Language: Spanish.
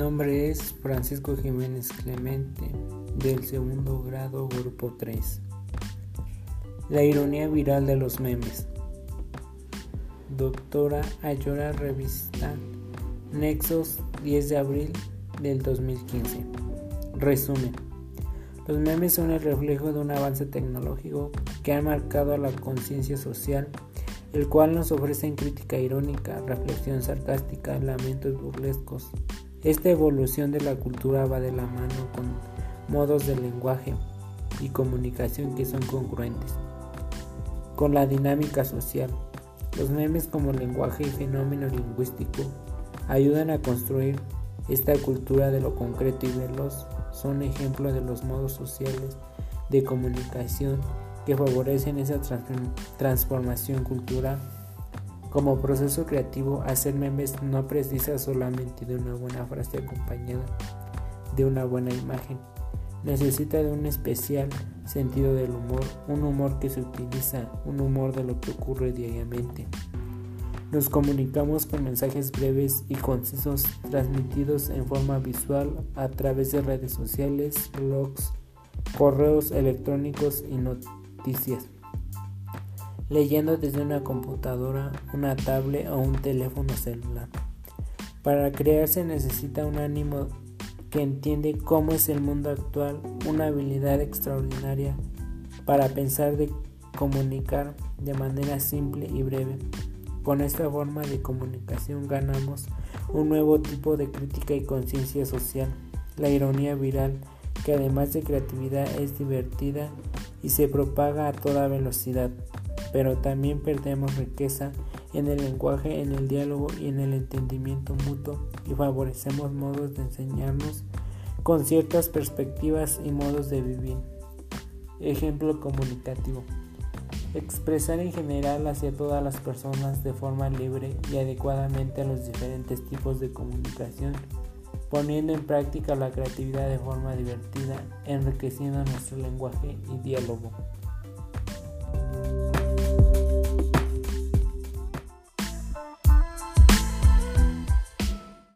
nombre es Francisco Jiménez Clemente, del segundo grado, grupo 3. La ironía viral de los memes. Doctora Ayora Revista Nexos 10 de abril del 2015. Resumen. Los memes son el reflejo de un avance tecnológico que ha marcado a la conciencia social, el cual nos ofrece crítica irónica, reflexión sarcástica, lamentos burlescos. Esta evolución de la cultura va de la mano con modos de lenguaje y comunicación que son congruentes con la dinámica social. Los memes como lenguaje y fenómeno lingüístico ayudan a construir esta cultura de lo concreto y veloz. Son ejemplos de los modos sociales de comunicación que favorecen esa transformación cultural. Como proceso creativo, hacer memes no precisa solamente de una buena frase acompañada de una buena imagen necesita de un especial sentido del humor, un humor que se utiliza, un humor de lo que ocurre diariamente. Nos comunicamos con mensajes breves y concisos transmitidos en forma visual a través de redes sociales, blogs, correos electrónicos y noticias. Leyendo desde una computadora, una tablet o un teléfono celular. Para crear se necesita un ánimo que entiende cómo es el mundo actual, una habilidad extraordinaria para pensar de comunicar de manera simple y breve. Con esta forma de comunicación ganamos un nuevo tipo de crítica y conciencia social, la ironía viral, que además de creatividad es divertida y se propaga a toda velocidad, pero también perdemos riqueza en el lenguaje, en el diálogo y en el entendimiento mutuo y favorecemos modos de enseñarnos con ciertas perspectivas y modos de vivir. Ejemplo comunicativo. Expresar en general hacia todas las personas de forma libre y adecuadamente a los diferentes tipos de comunicación, poniendo en práctica la creatividad de forma divertida, enriqueciendo nuestro lenguaje y diálogo.